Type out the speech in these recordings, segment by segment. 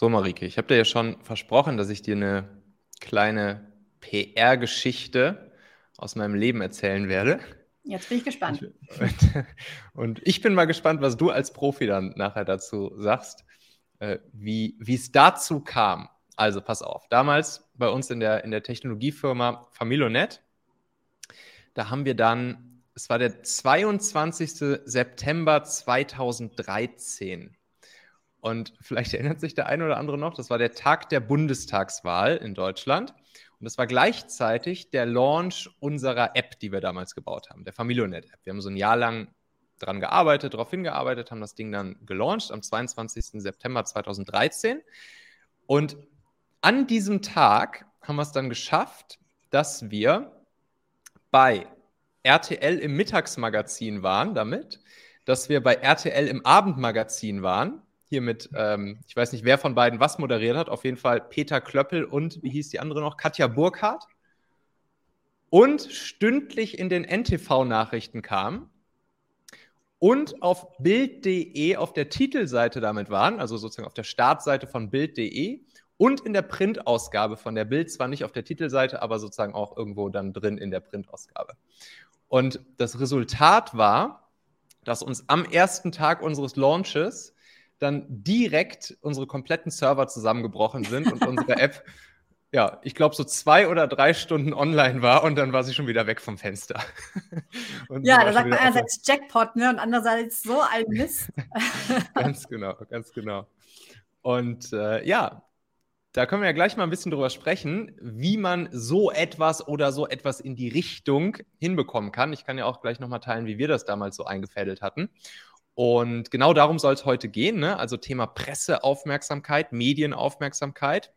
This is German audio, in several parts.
So, Marike, ich habe dir ja schon versprochen, dass ich dir eine kleine PR-Geschichte aus meinem Leben erzählen werde. Jetzt bin ich gespannt. Und, und, ich bin mal gespannt, was du als Profi dann nachher dazu sagst, äh, wie es dazu kam. Also pass auf, damals bei uns in der, in der Technologiefirma Familonet, da haben wir dann, es war der 22. September 2013. Und vielleicht erinnert sich der eine oder andere noch, das war der Tag der Bundestagswahl in Deutschland. Und das war gleichzeitig der Launch unserer App, die wir damals gebaut haben, der Familionet-App. Wir haben so ein Jahr lang daran gearbeitet, darauf hingearbeitet, haben das Ding dann gelauncht am 22. September 2013. Und an diesem Tag haben wir es dann geschafft, dass wir bei RTL im Mittagsmagazin waren damit, dass wir bei RTL im Abendmagazin waren hier mit, ähm, ich weiß nicht, wer von beiden was moderiert hat, auf jeden Fall Peter Klöppel und, wie hieß die andere noch, Katja Burkhardt. Und stündlich in den NTV-Nachrichten kam und auf Bild.de auf der Titelseite damit waren, also sozusagen auf der Startseite von Bild.de und in der Printausgabe von der Bild, zwar nicht auf der Titelseite, aber sozusagen auch irgendwo dann drin in der Printausgabe. Und das Resultat war, dass uns am ersten Tag unseres Launches dann direkt unsere kompletten Server zusammengebrochen sind und unsere App, ja, ich glaube, so zwei oder drei Stunden online war und dann war sie schon wieder weg vom Fenster. ja, da sagt man einerseits Jackpot, ne, und andererseits so ein Mist. ganz genau, ganz genau. Und äh, ja, da können wir ja gleich mal ein bisschen drüber sprechen, wie man so etwas oder so etwas in die Richtung hinbekommen kann. Ich kann ja auch gleich nochmal teilen, wie wir das damals so eingefädelt hatten. Und genau darum soll es heute gehen. Ne? Also Thema Presseaufmerksamkeit, Medienaufmerksamkeit.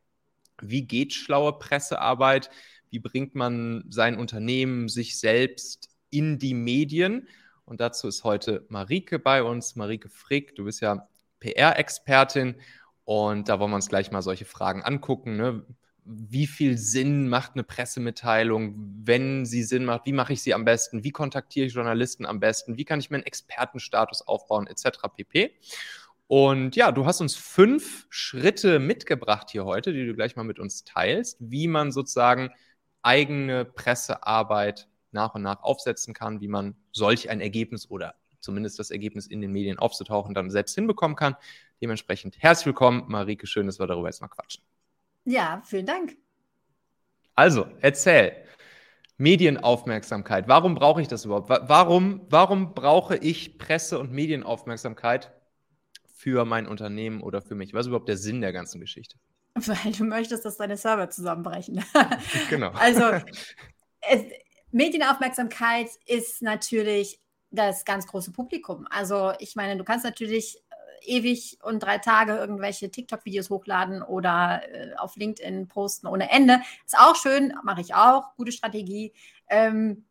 Wie geht schlaue Pressearbeit? Wie bringt man sein Unternehmen, sich selbst in die Medien? Und dazu ist heute Marike bei uns. Marike Frick, du bist ja PR-Expertin. Und da wollen wir uns gleich mal solche Fragen angucken. Ne? Wie viel Sinn macht eine Pressemitteilung, wenn sie Sinn macht, wie mache ich sie am besten, wie kontaktiere ich Journalisten am besten, wie kann ich meinen Expertenstatus aufbauen, etc. pp. Und ja, du hast uns fünf Schritte mitgebracht hier heute, die du gleich mal mit uns teilst, wie man sozusagen eigene Pressearbeit nach und nach aufsetzen kann, wie man solch ein Ergebnis oder zumindest das Ergebnis in den Medien aufzutauchen dann selbst hinbekommen kann. Dementsprechend herzlich willkommen, Marike, schön, dass wir darüber jetzt mal quatschen. Ja, vielen Dank. Also, erzähl. Medienaufmerksamkeit. Warum brauche ich das überhaupt? Warum, warum brauche ich Presse- und Medienaufmerksamkeit für mein Unternehmen oder für mich? Was ist überhaupt der Sinn der ganzen Geschichte? Weil du möchtest, dass deine Server zusammenbrechen. genau. Also, es, Medienaufmerksamkeit ist natürlich das ganz große Publikum. Also, ich meine, du kannst natürlich ewig und drei Tage irgendwelche TikTok-Videos hochladen oder äh, auf LinkedIn posten ohne Ende. Ist auch schön, mache ich auch, gute Strategie. Ähm,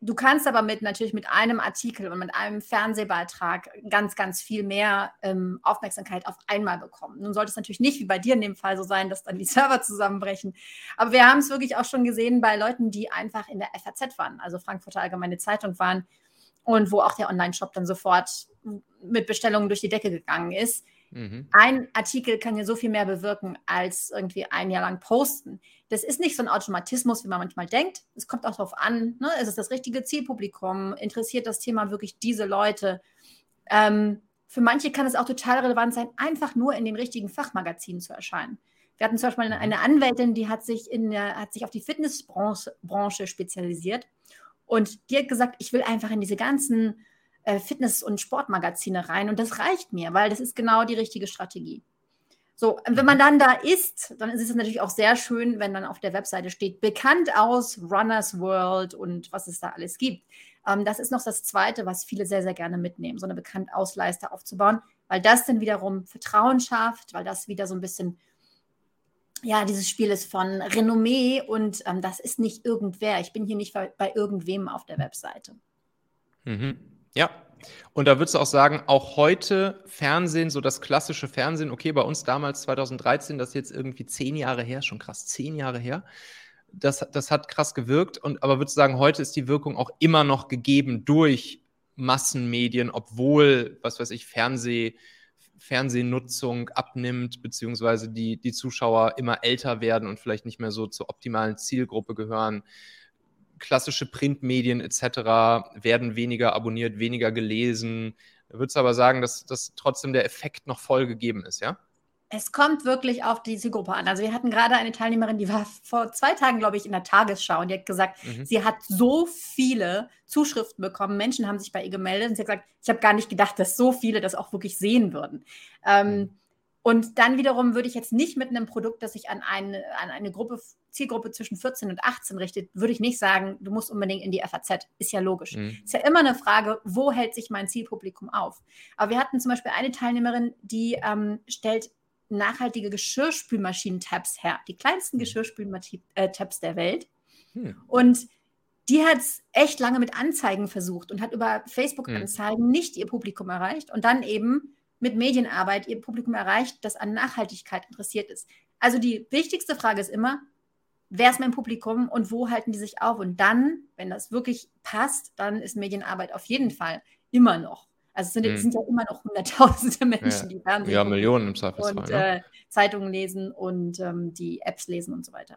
du kannst aber mit natürlich mit einem Artikel und mit einem Fernsehbeitrag ganz, ganz viel mehr ähm, Aufmerksamkeit auf einmal bekommen. Nun sollte es natürlich nicht wie bei dir in dem Fall so sein, dass dann die Server zusammenbrechen. Aber wir haben es wirklich auch schon gesehen bei Leuten, die einfach in der FAZ waren, also Frankfurter Allgemeine Zeitung waren und wo auch der Online-Shop dann sofort mit Bestellungen durch die Decke gegangen ist. Mhm. Ein Artikel kann ja so viel mehr bewirken als irgendwie ein Jahr lang posten. Das ist nicht so ein Automatismus, wie man manchmal denkt. Es kommt auch darauf an, ne? ist es das richtige Zielpublikum? Interessiert das Thema wirklich diese Leute? Ähm, für manche kann es auch total relevant sein, einfach nur in den richtigen Fachmagazinen zu erscheinen. Wir hatten zum Beispiel eine, eine Anwältin, die hat sich, in der, hat sich auf die Fitnessbranche Branche spezialisiert und die hat gesagt, ich will einfach in diese ganzen äh, Fitness- und Sportmagazine rein und das reicht mir, weil das ist genau die richtige Strategie. So, wenn man dann da ist, dann ist es natürlich auch sehr schön, wenn dann auf der Webseite steht, bekannt aus Runners World und was es da alles gibt. Ähm, das ist noch das Zweite, was viele sehr, sehr gerne mitnehmen, so eine Bekannt-Ausleiste aufzubauen, weil das dann wiederum Vertrauen schafft, weil das wieder so ein bisschen ja, dieses Spiel ist von Renommee und ähm, das ist nicht irgendwer. Ich bin hier nicht bei, irgendwem auf der Webseite. Mhm. Ja. Und da würdest du auch sagen, auch heute Fernsehen, so das klassische Fernsehen, okay, bei uns damals 2013, das ist jetzt irgendwie zehn Jahre her, schon krass, zehn Jahre her. Das, das hat krass gewirkt. Und, aber würdest du sagen, heute ist die Wirkung auch immer noch gegeben durch Massenmedien, obwohl, was weiß ich, Fernseh, Fernsehnutzung abnimmt, beziehungsweise die, die Zuschauer immer älter werden und vielleicht nicht mehr so zur optimalen Zielgruppe gehören. Klassische Printmedien etc. werden weniger abonniert, weniger gelesen. Würdest du aber sagen, dass, dass trotzdem der Effekt noch voll gegeben ist, ja? Es kommt wirklich auf die Zielgruppe an. Also wir hatten gerade eine Teilnehmerin, die war vor zwei Tagen, glaube ich, in der Tagesschau und die hat gesagt, mhm. sie hat so viele Zuschriften bekommen. Menschen haben sich bei ihr gemeldet und sie hat gesagt, ich habe gar nicht gedacht, dass so viele das auch wirklich sehen würden. Ähm, mhm. Und dann wiederum würde ich jetzt nicht mit einem Produkt, das sich an eine, an eine Gruppe, Zielgruppe zwischen 14 und 18 richtet, würde ich nicht sagen, du musst unbedingt in die FAZ. Ist ja logisch. Mhm. Ist ja immer eine Frage, wo hält sich mein Zielpublikum auf? Aber wir hatten zum Beispiel eine Teilnehmerin, die ähm, stellt nachhaltige Geschirrspülmaschinen-Tabs her. Die kleinsten hm. Geschirrspülmaschinen-Tabs der Welt. Hm. Und die hat es echt lange mit Anzeigen versucht und hat über Facebook-Anzeigen hm. nicht ihr Publikum erreicht und dann eben mit Medienarbeit ihr Publikum erreicht, das an Nachhaltigkeit interessiert ist. Also die wichtigste Frage ist immer, wer ist mein Publikum und wo halten die sich auf? Und dann, wenn das wirklich passt, dann ist Medienarbeit auf jeden Fall immer noch also es sind, mhm. sind ja immer noch hunderttausende Menschen, ja. die Fernsehen Ja, Millionen im Zweifelsfall. Und ne? äh, Zeitungen lesen und ähm, die Apps lesen und so weiter.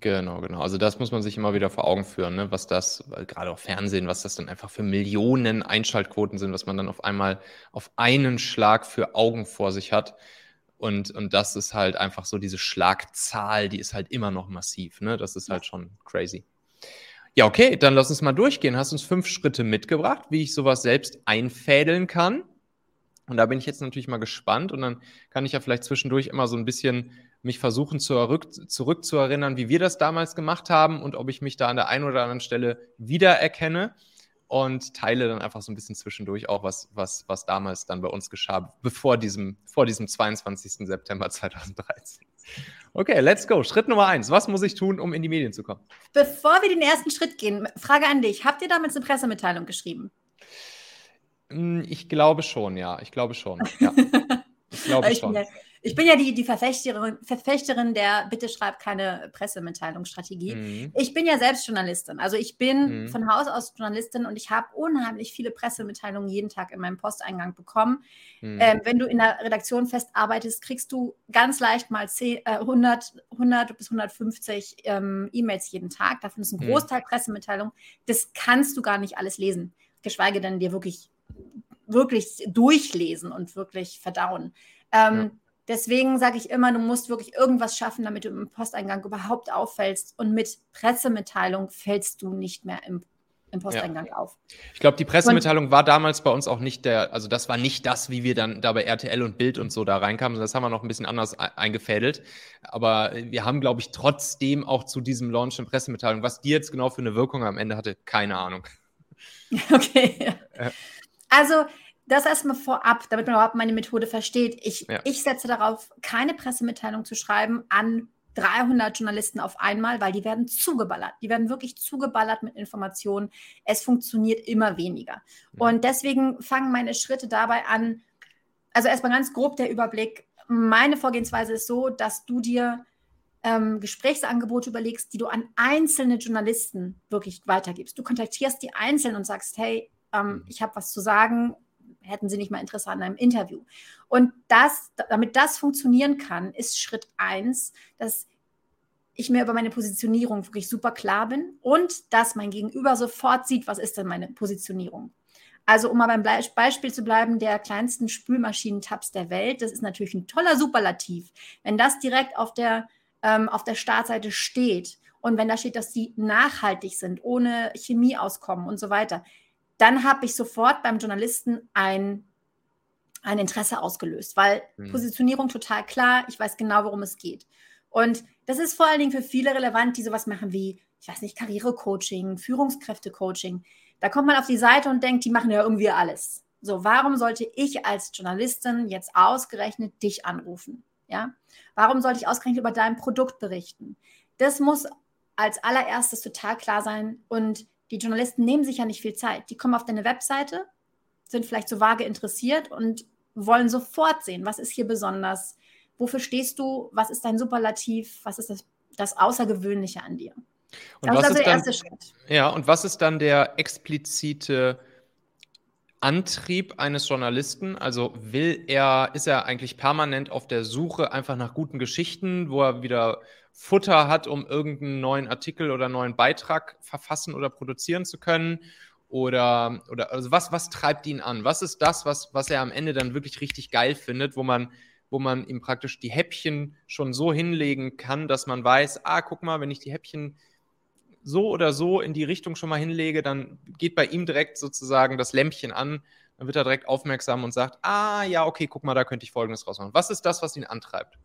Genau, genau. Also das muss man sich immer wieder vor Augen führen, ne? was das, gerade auch Fernsehen, was das dann einfach für Millionen Einschaltquoten sind, was man dann auf einmal auf einen Schlag für Augen vor sich hat. Und, und das ist halt einfach so diese Schlagzahl, die ist halt immer noch massiv. Ne? Das ist halt schon crazy. Ja, okay, dann lass uns mal durchgehen. Hast uns fünf Schritte mitgebracht, wie ich sowas selbst einfädeln kann. Und da bin ich jetzt natürlich mal gespannt und dann kann ich ja vielleicht zwischendurch immer so ein bisschen mich versuchen zurück, zurückzuerinnern, wie wir das damals gemacht haben und ob ich mich da an der einen oder anderen Stelle wiedererkenne und teile dann einfach so ein bisschen zwischendurch auch, was, was, was damals dann bei uns geschah, bevor diesem, vor diesem 22. September 2013. Okay, let's go. Schritt Nummer eins. Was muss ich tun, um in die Medien zu kommen? Bevor wir den ersten Schritt gehen, Frage an dich. Habt ihr damals eine Pressemitteilung geschrieben? Hm, ich glaube schon, ja. Ich glaube schon. Ja. Ich glaube schon. Ich bin ja die, die Verfechterin, Verfechterin der Bitte schreib keine Pressemitteilungsstrategie. Mhm. Ich bin ja selbst Journalistin. Also ich bin mhm. von Haus aus Journalistin und ich habe unheimlich viele Pressemitteilungen jeden Tag in meinem Posteingang bekommen. Mhm. Ähm, wenn du in der Redaktion festarbeitest, kriegst du ganz leicht mal 10, äh, 100, 100 bis 150 ähm, E-Mails jeden Tag. Davon ist ein mhm. Großteil Pressemitteilung. Das kannst du gar nicht alles lesen, geschweige denn dir wirklich wirklich durchlesen und wirklich verdauen. Ähm, ja. Deswegen sage ich immer, du musst wirklich irgendwas schaffen, damit du im Posteingang überhaupt auffällst. Und mit Pressemitteilung fällst du nicht mehr im, im Posteingang ja. auf. Ich glaube, die Pressemitteilung und, war damals bei uns auch nicht der, also das war nicht das, wie wir dann da bei RTL und Bild und so da reinkamen. Das haben wir noch ein bisschen anders eingefädelt. Aber wir haben, glaube ich, trotzdem auch zu diesem Launch eine Pressemitteilung. Was die jetzt genau für eine Wirkung am Ende hatte, keine Ahnung. Okay. Ja. Also das erstmal vorab, damit man überhaupt meine Methode versteht. Ich, ja. ich setze darauf, keine Pressemitteilung zu schreiben an 300 Journalisten auf einmal, weil die werden zugeballert. Die werden wirklich zugeballert mit Informationen. Es funktioniert immer weniger. Ja. Und deswegen fangen meine Schritte dabei an. Also erstmal ganz grob der Überblick. Meine Vorgehensweise ist so, dass du dir ähm, Gesprächsangebote überlegst, die du an einzelne Journalisten wirklich weitergibst. Du kontaktierst die Einzelnen und sagst, hey, ähm, mhm. ich habe was zu sagen, hätten Sie nicht mal Interesse an einem Interview? Und das, damit das funktionieren kann, ist Schritt eins, dass ich mir über meine Positionierung wirklich super klar bin und dass mein Gegenüber sofort sieht, was ist denn meine Positionierung. Also um mal beim Beispiel zu bleiben, der kleinsten Spülmaschinentabs der Welt, das ist natürlich ein toller Superlativ. Wenn das direkt auf der, ähm, auf der Startseite steht und wenn da steht, dass sie nachhaltig sind, ohne Chemie auskommen und so weiter, dann habe ich sofort beim Journalisten ein, ein Interesse ausgelöst, weil mhm. Positionierung total klar, ich weiß genau, worum es geht. Und das ist vor allen Dingen für viele relevant, die sowas machen wie, ich weiß nicht, Karrierecoaching, Führungskräftecoaching. Da kommt man auf die Seite und denkt, die machen ja irgendwie alles. So, warum sollte ich als Journalistin jetzt ausgerechnet dich anrufen? Ja? Warum sollte ich ausgerechnet über dein Produkt berichten? Das muss als allererstes total klar sein und die Journalisten nehmen sich ja nicht viel Zeit. Die kommen auf deine Webseite, sind vielleicht so vage interessiert und wollen sofort sehen, was ist hier besonders, wofür stehst du, was ist dein Superlativ, was ist das, das Außergewöhnliche an dir. Und das ist also der dann, erste Schritt. Ja, und was ist dann der explizite Antrieb eines Journalisten? Also will er, ist er eigentlich permanent auf der Suche einfach nach guten Geschichten, wo er wieder Futter hat, um irgendeinen neuen Artikel oder neuen Beitrag verfassen oder produzieren zu können? Oder, oder also was, was treibt ihn an? Was ist das, was, was er am Ende dann wirklich richtig geil findet, wo man, wo man ihm praktisch die Häppchen schon so hinlegen kann, dass man weiß, ah, guck mal, wenn ich die Häppchen so oder so in die Richtung schon mal hinlege, dann geht bei ihm direkt sozusagen das Lämpchen an, dann wird er direkt aufmerksam und sagt, ah ja, okay, guck mal, da könnte ich Folgendes rausmachen. Was ist das, was ihn antreibt?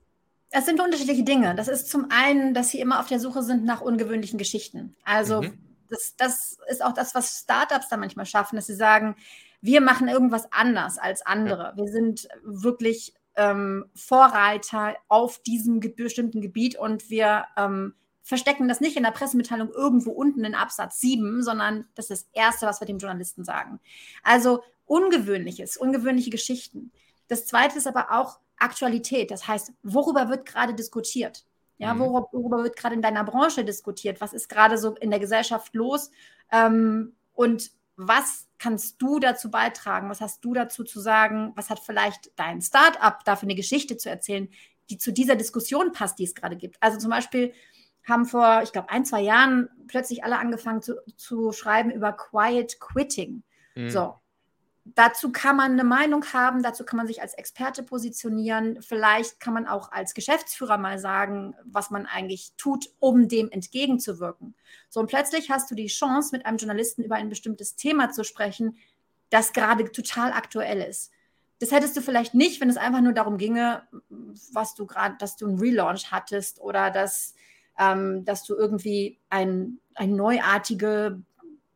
Es sind unterschiedliche Dinge. Das ist zum einen, dass sie immer auf der Suche sind nach ungewöhnlichen Geschichten. Also mhm das, das ist auch das, was Startups da manchmal schaffen, dass sie sagen, wir machen irgendwas anders als andere. Wir sind wirklich ähm, Vorreiter auf diesem ge bestimmten Gebiet und wir ähm, verstecken das nicht in der Pressemitteilung irgendwo unten in Absatz 7, sondern das ist das Erste, was wir dem Journalisten sagen. Also Ungewöhnliches, ungewöhnliche Geschichten. Das Zweite ist aber auch Aktualität. Das heißt, worüber wird gerade diskutiert? Ja, mhm. worüber, worüber wird gerade in deiner Branche diskutiert? Was ist gerade so in der Gesellschaft los? Ähm, und was kannst du dazu beitragen? Was hast du dazu zu sagen? Was hat vielleicht dein Startup dafür eine Geschichte zu erzählen, die zu dieser Diskussion passt, die es gerade gibt? Also zum Beispiel haben vor, ich glaube, ein, zwei Jahren plötzlich alle angefangen zu, zu schreiben über Quiet Quitting. Mhm. So, Dazu kann man eine Meinung haben, dazu kann man sich als Experte positionieren. Vielleicht kann man auch als Geschäftsführer mal sagen, was man eigentlich tut, um dem entgegenzuwirken. So, und plötzlich hast du die Chance, mit einem Journalisten über ein bestimmtes Thema zu sprechen, das gerade total aktuell ist. Das hättest du vielleicht nicht, wenn es einfach nur darum ginge, was du gerade, dass du einen Relaunch hattest oder dass, ähm, dass du irgendwie ein, ein neuartige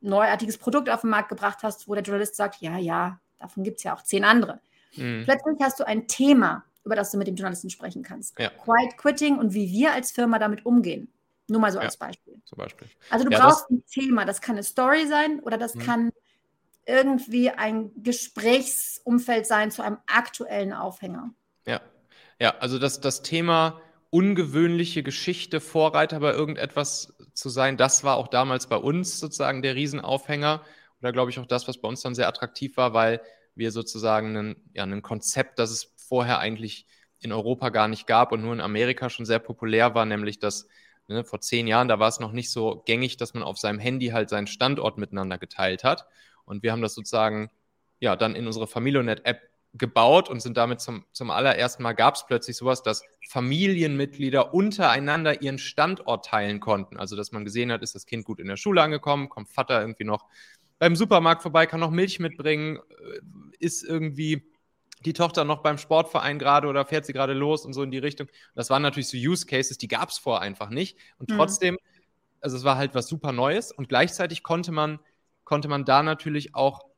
neuartiges Produkt auf den Markt gebracht hast, wo der Journalist sagt, ja, ja, davon gibt es ja auch zehn andere. Mhm. Plötzlich hast du ein Thema, über das du mit dem Journalisten sprechen kannst. Ja. Quiet Quitting und wie wir als Firma damit umgehen. Nur mal so ja, als Beispiel. Beispiel. Also du ja, brauchst ein Thema, das kann eine Story sein oder das mhm. kann irgendwie ein Gesprächsumfeld sein zu einem aktuellen Aufhänger. Ja, ja, also das, das Thema ungewöhnliche Geschichte, Vorreiter bei irgendetwas zu sein. Das war auch damals bei uns sozusagen der Riesenaufhänger. Oder glaube ich auch das, was bei uns dann sehr attraktiv war, weil wir sozusagen ein, ja, ein Konzept, das es vorher eigentlich in Europa gar nicht gab und nur in Amerika schon sehr populär war, nämlich dass ne, vor zehn Jahren, da war es noch nicht so gängig, dass man auf seinem Handy halt seinen Standort miteinander geteilt hat. Und wir haben das sozusagen ja dann in unsere Familionet-App gebaut und sind damit zum, zum allerersten Mal gab es plötzlich sowas, dass Familienmitglieder untereinander ihren Standort teilen konnten. Also, dass man gesehen hat, ist das Kind gut in der Schule angekommen, kommt Vater irgendwie noch beim Supermarkt vorbei, kann noch Milch mitbringen, äh, ist irgendwie die Tochter noch beim Sportverein gerade oder fährt sie gerade los und so in die Richtung. Das waren natürlich so Use Cases, die gab es vorher einfach nicht. Und mhm. trotzdem, also es war halt was super Neues und gleichzeitig konnte man, konnte man da natürlich auch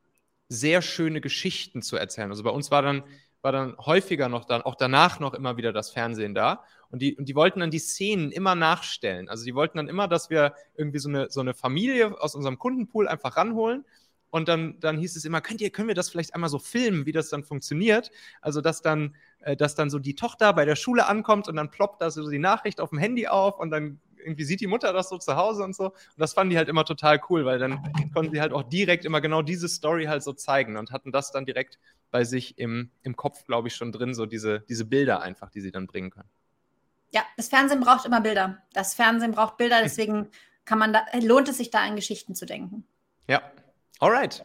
sehr schöne Geschichten zu erzählen. Also bei uns war dann, war dann häufiger noch dann, auch danach noch immer wieder das Fernsehen da. Und die, und die wollten dann die Szenen immer nachstellen. Also die wollten dann immer, dass wir irgendwie so eine, so eine Familie aus unserem Kundenpool einfach ranholen. Und dann, dann hieß es immer, könnt ihr, können wir das vielleicht einmal so filmen, wie das dann funktioniert? Also, dass dann, äh, dass dann so die Tochter bei der Schule ankommt und dann ploppt da so die Nachricht auf dem Handy auf und dann irgendwie sieht die Mutter das so zu Hause und so. Und das fanden die halt immer total cool, weil dann konnten sie halt auch direkt immer genau diese Story halt so zeigen und hatten das dann direkt bei sich im, im Kopf, glaube ich, schon drin, so diese, diese Bilder einfach, die sie dann bringen können. Ja, das Fernsehen braucht immer Bilder. Das Fernsehen braucht Bilder, deswegen kann man da, lohnt es sich da an Geschichten zu denken. Ja, alright.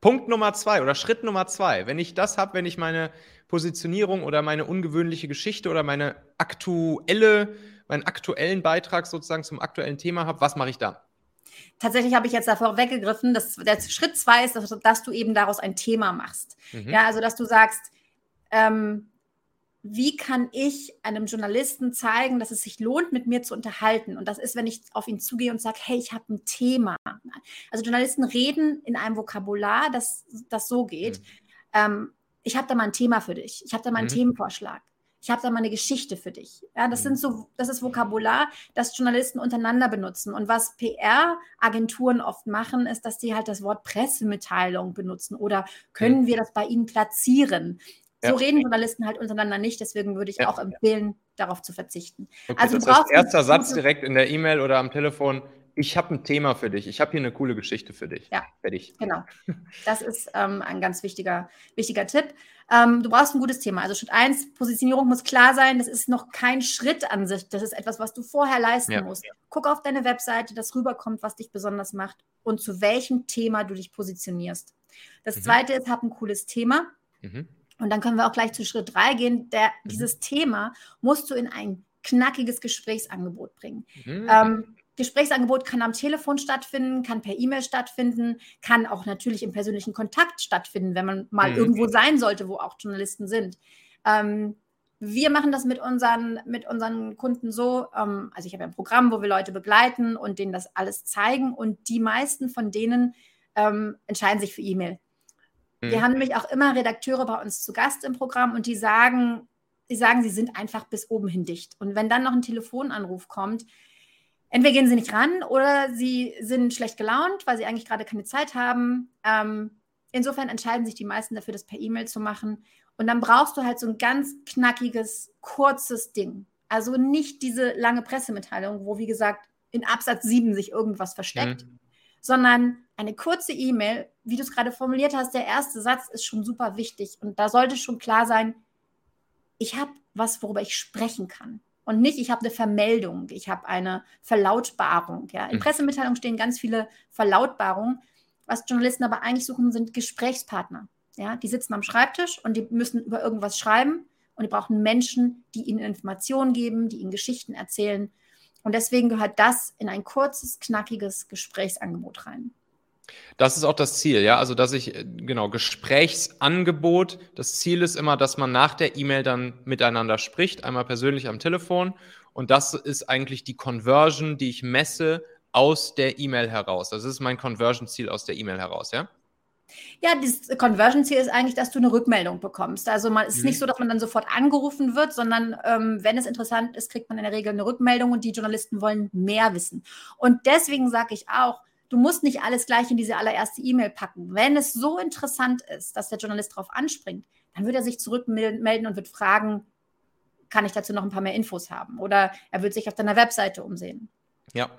Punkt Nummer zwei oder Schritt Nummer zwei, wenn ich das habe, wenn ich meine Positionierung oder meine ungewöhnliche Geschichte oder meine aktuelle, meinen aktuellen Beitrag sozusagen zum aktuellen Thema habe, was mache ich dann? Tatsächlich habe ich jetzt davor weggegriffen, dass der Schritt zwei ist, dass, dass du eben daraus ein Thema machst. Mhm. Ja, also dass du sagst, ähm, wie kann ich einem Journalisten zeigen, dass es sich lohnt, mit mir zu unterhalten? Und das ist, wenn ich auf ihn zugehe und sage, hey, ich habe ein Thema. Also Journalisten reden in einem Vokabular, das, das so geht. Mhm. Ähm, ich habe da mal ein Thema für dich. Ich habe da mal einen mhm. Themenvorschlag. Ich habe da mal eine Geschichte für dich. Ja, das mhm. sind so, das ist Vokabular, das Journalisten untereinander benutzen. Und was PR-Agenturen oft machen, ist, dass sie halt das Wort Pressemitteilung benutzen oder können wir das bei ihnen platzieren? So ja. reden Journalisten halt untereinander nicht, deswegen würde ich ja. auch empfehlen, darauf zu verzichten. Okay, also das heißt, erster Satz direkt in der E-Mail oder am Telefon, ich habe ein Thema für dich, ich habe hier eine coole Geschichte für dich. Ja, Fertig. genau. Das ist ähm, ein ganz wichtiger, wichtiger Tipp. Ähm, du brauchst ein gutes Thema. Also Schritt 1, Positionierung muss klar sein. Das ist noch kein Schritt an sich. Das ist etwas, was du vorher leisten ja. musst. Guck auf deine Webseite, das rüberkommt, was dich besonders macht und zu welchem Thema du dich positionierst. Das mhm. zweite ist, hab ein cooles Thema. Mhm. Und dann können wir auch gleich zu Schritt drei gehen. Der, mhm. Dieses Thema musst du in ein knackiges Gesprächsangebot bringen. Mhm. Ähm, Gesprächsangebot kann am Telefon stattfinden, kann per E-Mail stattfinden, kann auch natürlich im persönlichen Kontakt stattfinden, wenn man mal mhm. irgendwo sein sollte, wo auch Journalisten sind. Ähm, wir machen das mit unseren, mit unseren Kunden so, ähm, also ich habe ein Programm, wo wir Leute begleiten und denen das alles zeigen und die meisten von denen ähm, entscheiden sich für E-Mail. Mhm. Wir haben nämlich auch immer Redakteure bei uns zu Gast im Programm und die sagen, die sagen, sie sind einfach bis oben hin dicht. Und wenn dann noch ein Telefonanruf kommt, entweder gehen sie nicht ran oder sie sind schlecht gelaunt, weil sie eigentlich gerade keine Zeit haben. Ähm, insofern entscheiden sich die meisten dafür, das per E-Mail zu machen. Und dann brauchst du halt so ein ganz knackiges, kurzes Ding. Also nicht diese lange Pressemitteilung, wo, wie gesagt, in Absatz 7 sich irgendwas versteckt, mhm. sondern eine kurze E-Mail, wie du es gerade formuliert hast, der erste Satz ist schon super wichtig. Und da sollte schon klar sein, ich habe was, worüber ich sprechen kann. Und nicht, ich habe eine Vermeldung, ich habe eine Verlautbarung. Ja. In mhm. Pressemitteilungen stehen ganz viele Verlautbarungen. Was Journalisten aber eigentlich suchen, sind Gesprächspartner. Ja. Die sitzen am Schreibtisch und die müssen über irgendwas schreiben. Und die brauchen Menschen, die ihnen Informationen geben, die ihnen Geschichten erzählen. Und deswegen gehört das in ein kurzes, knackiges Gesprächsangebot rein. Das ist auch das Ziel, ja. Also, dass ich, äh, genau, Gesprächsangebot. Das Ziel ist immer, dass man nach der E-Mail dann miteinander spricht, einmal persönlich am Telefon. Und das ist eigentlich die Conversion, die ich messe aus der E-Mail heraus. Das ist mein Conversion-Ziel aus der E-Mail heraus, ja? Ja, das Conversion-Ziel ist eigentlich, dass du eine Rückmeldung bekommst. Also man, es ist mhm. nicht so, dass man dann sofort angerufen wird, sondern ähm, wenn es interessant ist, kriegt man in der Regel eine Rückmeldung und die Journalisten wollen mehr wissen. Und deswegen sage ich auch, Du musst nicht alles gleich in diese allererste E-Mail packen. Wenn es so interessant ist, dass der Journalist darauf anspringt, dann wird er sich zurückmelden und wird fragen, kann ich dazu noch ein paar mehr Infos haben? Oder er wird sich auf deiner Webseite umsehen. Ja.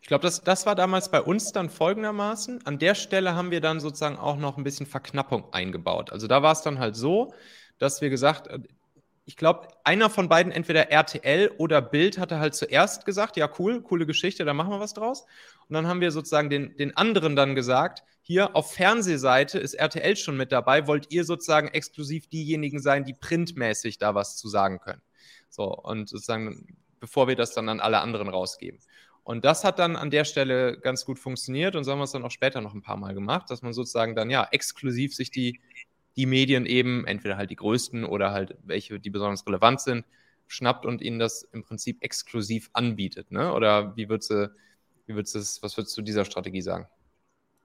Ich glaube, das, das war damals bei uns dann folgendermaßen. An der Stelle haben wir dann sozusagen auch noch ein bisschen Verknappung eingebaut. Also da war es dann halt so, dass wir gesagt, ich glaube, einer von beiden, entweder RTL oder Bild, hatte halt zuerst gesagt, ja, cool, coole Geschichte, da machen wir was draus. Und dann haben wir sozusagen den, den anderen dann gesagt, hier auf Fernsehseite ist RTL schon mit dabei, wollt ihr sozusagen exklusiv diejenigen sein, die printmäßig da was zu sagen können. So, und sozusagen, bevor wir das dann an alle anderen rausgeben. Und das hat dann an der Stelle ganz gut funktioniert und so haben wir es dann auch später noch ein paar Mal gemacht, dass man sozusagen dann ja exklusiv sich die die Medien eben, entweder halt die größten oder halt welche, die besonders relevant sind, schnappt und ihnen das im Prinzip exklusiv anbietet. Ne? Oder wie würdest du, wie würdest du, was würdest du dieser Strategie sagen?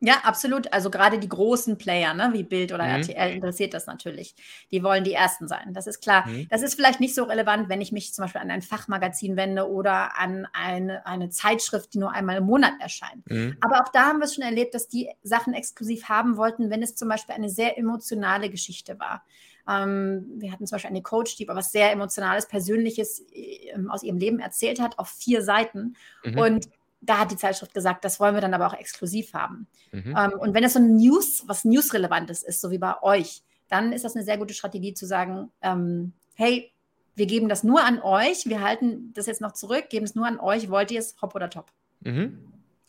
Ja, absolut. Also gerade die großen Player, ne, wie Bild oder mhm. RTL, interessiert das natürlich. Die wollen die Ersten sein. Das ist klar. Mhm. Das ist vielleicht nicht so relevant, wenn ich mich zum Beispiel an ein Fachmagazin wende oder an eine, eine Zeitschrift, die nur einmal im Monat erscheint. Mhm. Aber auch da haben wir es schon erlebt, dass die Sachen exklusiv haben wollten, wenn es zum Beispiel eine sehr emotionale Geschichte war. Ähm, wir hatten zum Beispiel eine Coach, die was sehr Emotionales, Persönliches ähm, aus ihrem Leben erzählt hat, auf vier Seiten. Mhm. Und da hat die Zeitschrift gesagt, das wollen wir dann aber auch exklusiv haben. Mhm. Ähm, und wenn es so ein News, was News-Relevantes ist, so wie bei euch, dann ist das eine sehr gute Strategie zu sagen, ähm, hey, wir geben das nur an euch, wir halten das jetzt noch zurück, geben es nur an euch, wollt ihr es hopp oder top? Mhm.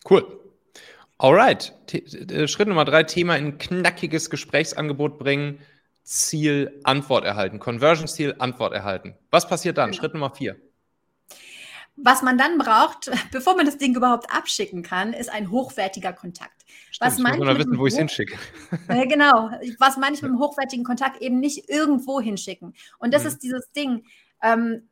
Cool. Alright. T Schritt Nummer drei: Thema in knackiges Gesprächsangebot bringen. Ziel, Antwort erhalten. Conversion-Ziel, Antwort erhalten. Was passiert dann? Genau. Schritt Nummer vier. Was man dann braucht, bevor man das Ding überhaupt abschicken kann, ist ein hochwertiger Kontakt. Stimmt, was ich muss wissen, wo ich es hinschicke. Äh, genau. Was meine ich mit einem hochwertigen Kontakt? Eben nicht irgendwo hinschicken. Und das mhm. ist dieses Ding. Ähm,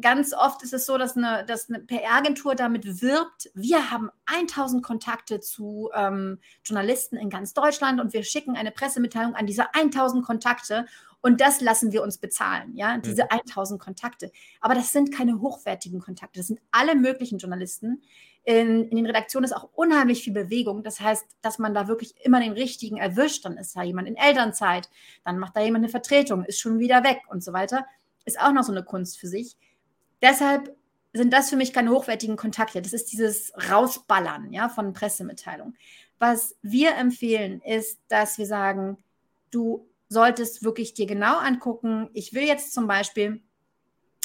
ganz oft ist es so, dass eine, eine PR-Agentur damit wirbt, wir haben 1000 Kontakte zu ähm, Journalisten in ganz Deutschland und wir schicken eine Pressemitteilung an diese 1000 Kontakte und das lassen wir uns bezahlen, ja, diese 1000 mhm. Kontakte. Aber das sind keine hochwertigen Kontakte, das sind alle möglichen Journalisten. In, in, den Redaktionen ist auch unheimlich viel Bewegung. Das heißt, dass man da wirklich immer den richtigen erwischt. Dann ist da jemand in Elternzeit, dann macht da jemand eine Vertretung, ist schon wieder weg und so weiter. Ist auch noch so eine Kunst für sich. Deshalb sind das für mich keine hochwertigen Kontakte. Das ist dieses Rausballern ja, von Pressemitteilungen. Was wir empfehlen, ist, dass wir sagen, du solltest wirklich dir genau angucken, ich will jetzt zum Beispiel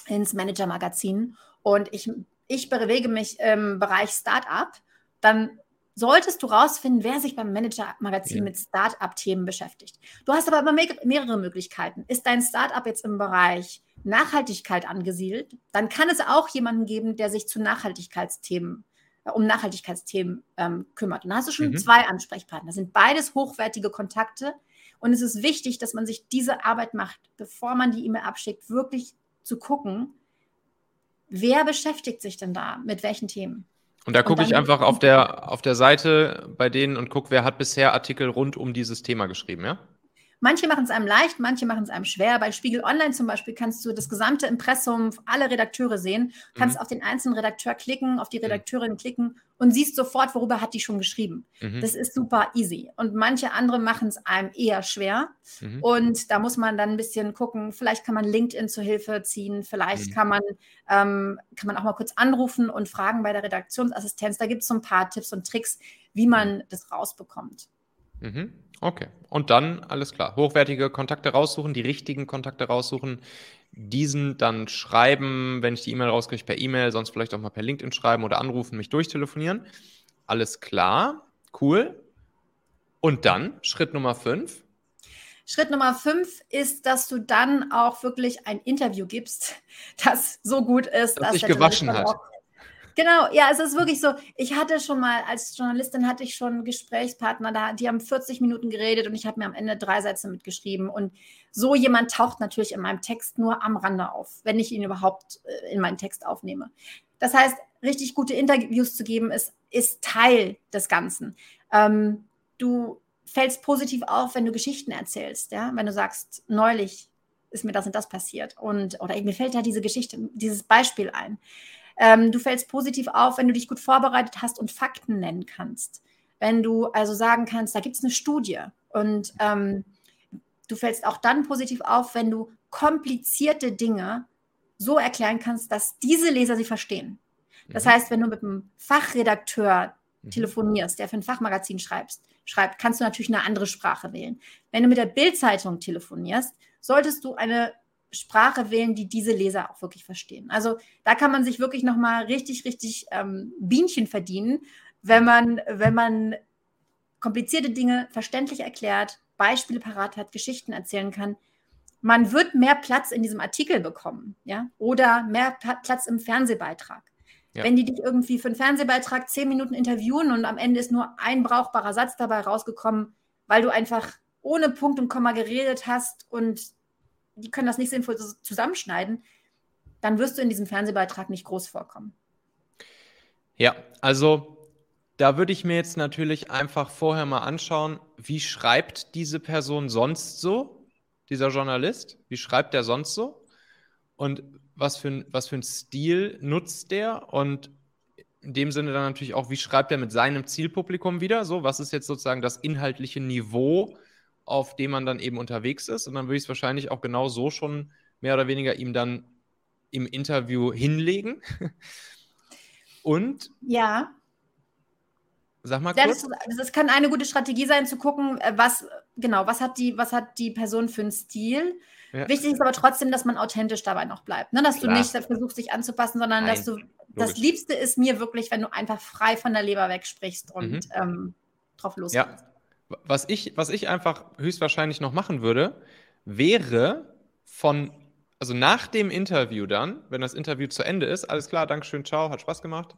ins Manager-Magazin und ich, ich bewege mich im Bereich Startup, dann solltest du rausfinden, wer sich beim Manager-Magazin ja. mit Startup-Themen beschäftigt. Du hast aber immer mehrere Möglichkeiten. Ist dein Startup jetzt im Bereich Nachhaltigkeit angesiedelt, dann kann es auch jemanden geben, der sich zu Nachhaltigkeitsthemen, äh, um Nachhaltigkeitsthemen ähm, kümmert. Und da hast du schon mhm. zwei Ansprechpartner. Das sind beides hochwertige Kontakte. Und es ist wichtig, dass man sich diese Arbeit macht, bevor man die E-Mail abschickt, wirklich zu gucken, wer beschäftigt sich denn da mit welchen Themen. Und da gucke ich einfach auf der, auf der Seite bei denen und gucke, wer hat bisher Artikel rund um dieses Thema geschrieben, ja? Manche machen es einem leicht, manche machen es einem schwer. Bei Spiegel Online zum Beispiel kannst du das gesamte Impressum, alle Redakteure sehen, kannst mhm. auf den einzelnen Redakteur klicken, auf die mhm. Redakteurin mhm. klicken und siehst sofort, worüber hat die schon geschrieben. Mhm. Das ist super easy. Und manche andere machen es einem eher schwer. Mhm. Und da muss man dann ein bisschen gucken, vielleicht kann man LinkedIn zur Hilfe ziehen, vielleicht mhm. kann, man, ähm, kann man auch mal kurz anrufen und fragen bei der Redaktionsassistenz. Da gibt es so ein paar Tipps und Tricks, wie man das rausbekommt. Mhm. Okay. Und dann, alles klar, hochwertige Kontakte raussuchen, die richtigen Kontakte raussuchen, diesen dann schreiben, wenn ich die E-Mail rauskriege, per E-Mail, sonst vielleicht auch mal per LinkedIn schreiben oder anrufen, mich durchtelefonieren. Alles klar, cool. Und dann Schritt Nummer fünf. Schritt Nummer fünf ist, dass du dann auch wirklich ein Interview gibst, das so gut ist, dass, dass sich gewaschen hat. Genau, ja, es ist wirklich so. Ich hatte schon mal, als Journalistin hatte ich schon Gesprächspartner da, die haben 40 Minuten geredet und ich habe mir am Ende drei Sätze mitgeschrieben. Und so jemand taucht natürlich in meinem Text nur am Rande auf, wenn ich ihn überhaupt äh, in meinen Text aufnehme. Das heißt, richtig gute Interviews zu geben, ist, ist Teil des Ganzen. Ähm, du fällst positiv auf, wenn du Geschichten erzählst, ja, wenn du sagst, neulich ist mir das und das passiert und oder mir fällt da diese Geschichte, dieses Beispiel ein. Ähm, du fällst positiv auf, wenn du dich gut vorbereitet hast und Fakten nennen kannst. Wenn du also sagen kannst, da gibt es eine Studie. Und ähm, du fällst auch dann positiv auf, wenn du komplizierte Dinge so erklären kannst, dass diese Leser sie verstehen. Das mhm. heißt, wenn du mit einem Fachredakteur mhm. telefonierst, der für ein Fachmagazin schreibst, schreibt, kannst du natürlich eine andere Sprache wählen. Wenn du mit der Bildzeitung telefonierst, solltest du eine Sprache wählen, die diese Leser auch wirklich verstehen. Also da kann man sich wirklich nochmal richtig, richtig ähm, Bienchen verdienen, wenn man, wenn man komplizierte Dinge verständlich erklärt, Beispiele parat hat, Geschichten erzählen kann. Man wird mehr Platz in diesem Artikel bekommen, ja, oder mehr Platz im Fernsehbeitrag. Ja. Wenn die dich irgendwie für einen Fernsehbeitrag zehn Minuten interviewen und am Ende ist nur ein brauchbarer Satz dabei rausgekommen, weil du einfach ohne Punkt und Komma geredet hast und die können das nicht sinnvoll zusammenschneiden, dann wirst du in diesem Fernsehbeitrag nicht groß vorkommen. Ja, also da würde ich mir jetzt natürlich einfach vorher mal anschauen, wie schreibt diese Person sonst so, dieser Journalist? Wie schreibt der sonst so? Und was für, ein, was für ein Stil nutzt der? Und in dem Sinne dann natürlich auch, wie schreibt er mit seinem Zielpublikum wieder? So, was ist jetzt sozusagen das inhaltliche Niveau auf dem man dann eben unterwegs ist. Und dann würde ich es wahrscheinlich auch genau so schon mehr oder weniger ihm dann im Interview hinlegen. Und ja. Sag mal kurz. Das, das, kann eine gute Strategie sein, zu gucken, äh, was genau, was hat die, was hat die Person für einen Stil. Ja. Wichtig ist aber trotzdem, dass man authentisch dabei noch bleibt. Ne? Dass Klar. du nicht versuchst, dich anzupassen, sondern Nein. dass du Logisch. Das Liebste ist mir wirklich, wenn du einfach frei von der Leber wegsprichst und mhm. ähm, drauf losgehst. Ja. Was ich, was ich einfach höchstwahrscheinlich noch machen würde, wäre von, also nach dem Interview dann, wenn das Interview zu Ende ist, alles klar, Dankeschön, ciao, hat Spaß gemacht.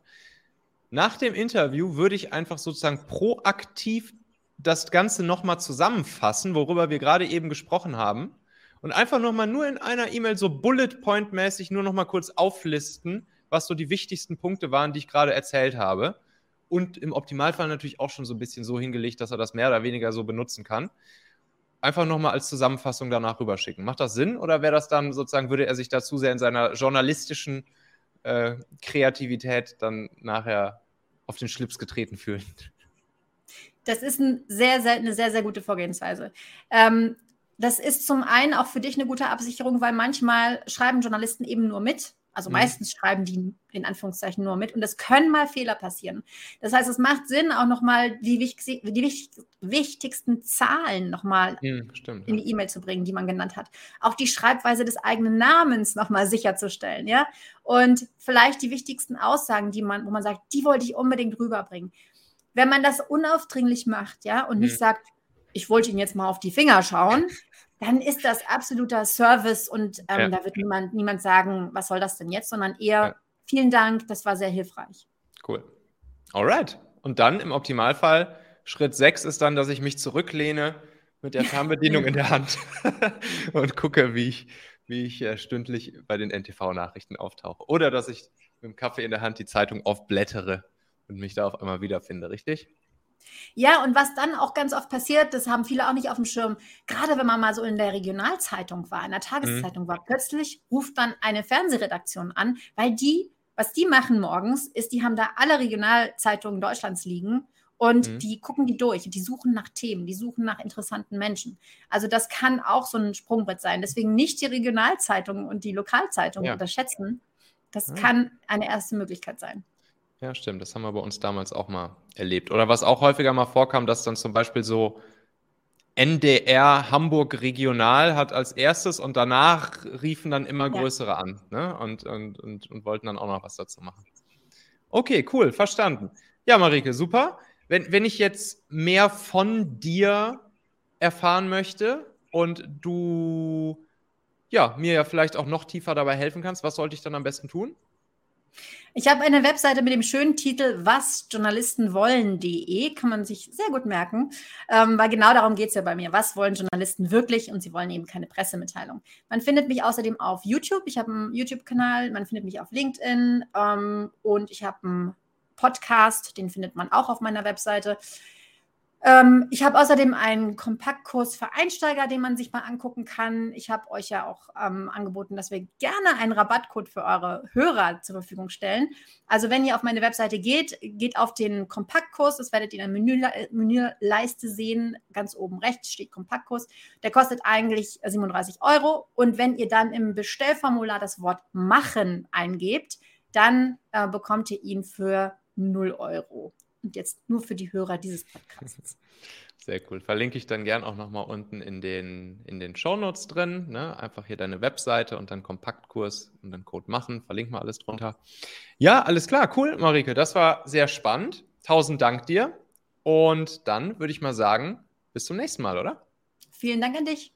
Nach dem Interview würde ich einfach sozusagen proaktiv das Ganze nochmal zusammenfassen, worüber wir gerade eben gesprochen haben. Und einfach nochmal nur in einer E-Mail so Bullet Point-mäßig nur nochmal kurz auflisten, was so die wichtigsten Punkte waren, die ich gerade erzählt habe. Und im Optimalfall natürlich auch schon so ein bisschen so hingelegt, dass er das mehr oder weniger so benutzen kann. Einfach nochmal als Zusammenfassung danach rüberschicken. Macht das Sinn oder wäre das dann sozusagen, würde er sich da zu sehr in seiner journalistischen äh, Kreativität dann nachher auf den Schlips getreten fühlen? Das ist ein sehr, sehr, eine sehr, sehr gute Vorgehensweise. Ähm, das ist zum einen auch für dich eine gute Absicherung, weil manchmal schreiben Journalisten eben nur mit also mhm. meistens schreiben die in Anführungszeichen nur mit und es können mal Fehler passieren. Das heißt, es macht Sinn, auch nochmal die, wichtig, die wichtig, wichtigsten Zahlen nochmal mhm, in die E-Mail zu bringen, die man genannt hat. Auch die Schreibweise des eigenen Namens nochmal sicherzustellen, ja. Und vielleicht die wichtigsten Aussagen, die man, wo man sagt, die wollte ich unbedingt rüberbringen. Wenn man das unaufdringlich macht, ja, und mhm. nicht sagt, ich wollte Ihnen jetzt mal auf die Finger schauen, dann ist das absoluter Service und ähm, ja. da wird niemand, niemand sagen, was soll das denn jetzt, sondern eher ja. vielen Dank, das war sehr hilfreich. Cool. Alright. Und dann im Optimalfall, Schritt 6 ist dann, dass ich mich zurücklehne mit der Fernbedienung in der Hand und gucke, wie ich, wie ich äh, stündlich bei den NTV-Nachrichten auftauche. Oder dass ich mit dem Kaffee in der Hand die Zeitung aufblättere und mich da auf einmal wiederfinde, richtig? Ja, und was dann auch ganz oft passiert, das haben viele auch nicht auf dem Schirm, gerade wenn man mal so in der Regionalzeitung war, in der Tageszeitung mhm. war, plötzlich ruft dann eine Fernsehredaktion an, weil die, was die machen morgens, ist, die haben da alle Regionalzeitungen Deutschlands liegen und mhm. die gucken die durch, die suchen nach Themen, die suchen nach interessanten Menschen. Also das kann auch so ein Sprungbrett sein. Deswegen nicht die Regionalzeitungen und die Lokalzeitungen ja. unterschätzen. Das ja. kann eine erste Möglichkeit sein. Ja, stimmt. Das haben wir bei uns damals auch mal erlebt. Oder was auch häufiger mal vorkam, dass dann zum Beispiel so NDR Hamburg Regional hat als erstes und danach riefen dann immer ja. größere an ne? und, und, und, und wollten dann auch noch was dazu machen. Okay, cool, verstanden. Ja, Marike, super. Wenn, wenn ich jetzt mehr von dir erfahren möchte und du ja, mir ja vielleicht auch noch tiefer dabei helfen kannst, was sollte ich dann am besten tun? Ich habe eine Webseite mit dem schönen Titel wasjournalistenwollen.de, kann man sich sehr gut merken, ähm, weil genau darum geht es ja bei mir. Was wollen Journalisten wirklich? Und sie wollen eben keine Pressemitteilung. Man findet mich außerdem auf YouTube. Ich habe einen YouTube-Kanal, man findet mich auf LinkedIn ähm, und ich habe einen Podcast, den findet man auch auf meiner Webseite. Ähm, ich habe außerdem einen Kompaktkurs für Einsteiger, den man sich mal angucken kann. Ich habe euch ja auch ähm, angeboten, dass wir gerne einen Rabattcode für eure Hörer zur Verfügung stellen. Also wenn ihr auf meine Webseite geht, geht auf den Kompaktkurs. Das werdet ihr in der Menü Menüleiste sehen. Ganz oben rechts steht Kompaktkurs. Der kostet eigentlich 37 Euro. Und wenn ihr dann im Bestellformular das Wort machen eingebt, dann äh, bekommt ihr ihn für 0 Euro. Und jetzt nur für die Hörer dieses Podcasts. Sehr cool. Verlinke ich dann gern auch nochmal unten in den, in den Shownotes drin. Ne? Einfach hier deine Webseite und dann Kompaktkurs und dann Code machen. Verlinke mal alles drunter. Ja, alles klar. Cool, Marike. Das war sehr spannend. Tausend Dank dir. Und dann würde ich mal sagen, bis zum nächsten Mal, oder? Vielen Dank an dich.